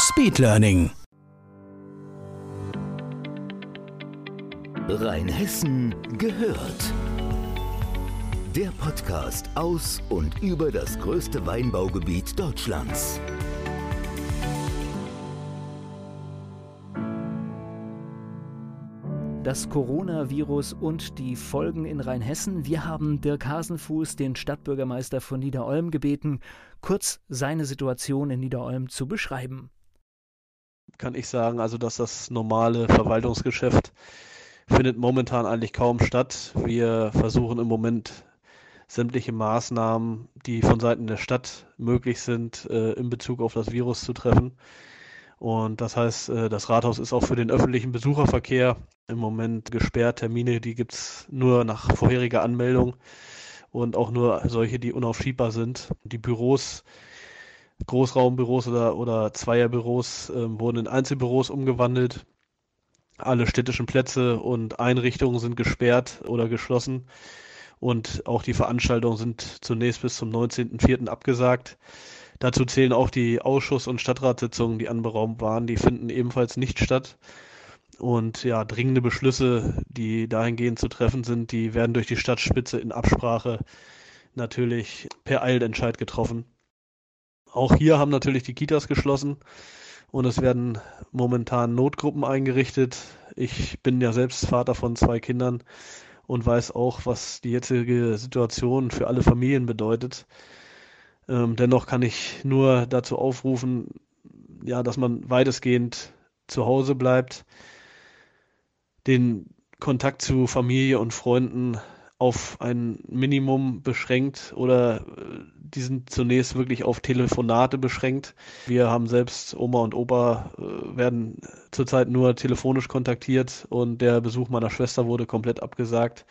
Speedlearning. Rheinhessen gehört. Der Podcast aus und über das größte Weinbaugebiet Deutschlands. Das Coronavirus und die Folgen in Rheinhessen. Wir haben Dirk Hasenfuß, den Stadtbürgermeister von Niederolm, gebeten, kurz seine Situation in Niederolm zu beschreiben. Kann ich sagen, also dass das normale Verwaltungsgeschäft findet momentan eigentlich kaum statt. Wir versuchen im Moment sämtliche Maßnahmen, die von Seiten der Stadt möglich sind, äh, in Bezug auf das Virus zu treffen. Und das heißt, äh, das Rathaus ist auch für den öffentlichen Besucherverkehr im Moment gesperrt. Termine, die gibt es nur nach vorheriger Anmeldung und auch nur solche, die unaufschiebbar sind. Die Büros, Großraumbüros oder, oder Zweierbüros äh, wurden in Einzelbüros umgewandelt. Alle städtischen Plätze und Einrichtungen sind gesperrt oder geschlossen. Und auch die Veranstaltungen sind zunächst bis zum 19.04. abgesagt. Dazu zählen auch die Ausschuss- und Stadtratssitzungen, die anberaumt waren. Die finden ebenfalls nicht statt. Und ja, dringende Beschlüsse, die dahingehend zu treffen sind, die werden durch die Stadtspitze in Absprache natürlich per Eilentscheid getroffen. Auch hier haben natürlich die Kitas geschlossen und es werden momentan Notgruppen eingerichtet. Ich bin ja selbst Vater von zwei Kindern und weiß auch, was die jetzige Situation für alle Familien bedeutet. Ähm, dennoch kann ich nur dazu aufrufen, ja, dass man weitestgehend zu Hause bleibt, den Kontakt zu Familie und Freunden auf ein Minimum beschränkt oder äh, diesen zunächst wirklich auf Telefonate beschränkt. Wir haben selbst Oma und Opa äh, werden zurzeit nur telefonisch kontaktiert und der Besuch meiner Schwester wurde komplett abgesagt.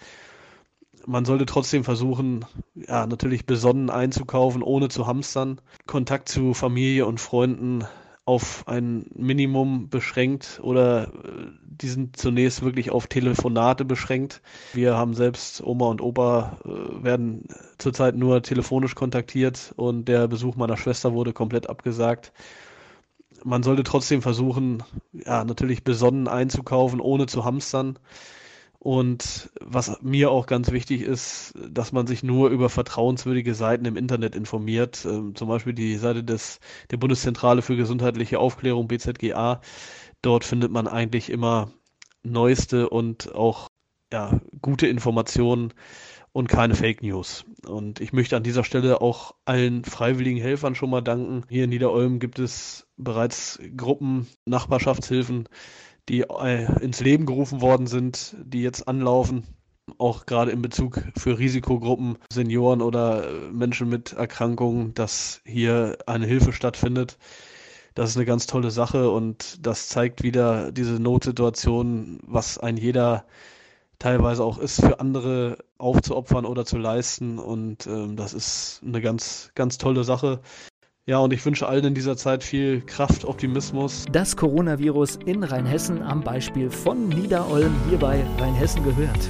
Man sollte trotzdem versuchen, ja, natürlich besonnen einzukaufen, ohne zu hamstern. Kontakt zu Familie und Freunden auf ein Minimum beschränkt oder äh, die sind zunächst wirklich auf Telefonate beschränkt. Wir haben selbst Oma und Opa äh, werden zurzeit nur telefonisch kontaktiert und der Besuch meiner Schwester wurde komplett abgesagt. Man sollte trotzdem versuchen, ja, natürlich besonnen einzukaufen, ohne zu hamstern. Und was mir auch ganz wichtig ist, dass man sich nur über vertrauenswürdige Seiten im Internet informiert. Ähm, zum Beispiel die Seite des, der Bundeszentrale für gesundheitliche Aufklärung BZGA. Dort findet man eigentlich immer neueste und auch ja, gute Informationen und keine Fake News. Und ich möchte an dieser Stelle auch allen freiwilligen Helfern schon mal danken. Hier in Niederolm gibt es bereits Gruppen, Nachbarschaftshilfen, die äh, ins Leben gerufen worden sind, die jetzt anlaufen. Auch gerade in Bezug für Risikogruppen, Senioren oder äh, Menschen mit Erkrankungen, dass hier eine Hilfe stattfindet. Das ist eine ganz tolle Sache und das zeigt wieder diese Notsituation, was ein jeder teilweise auch ist, für andere aufzuopfern oder zu leisten. Und ähm, das ist eine ganz, ganz tolle Sache. Ja, und ich wünsche allen in dieser Zeit viel Kraft, Optimismus. Das Coronavirus in Rheinhessen am Beispiel von Niederolm hier bei Rheinhessen gehört.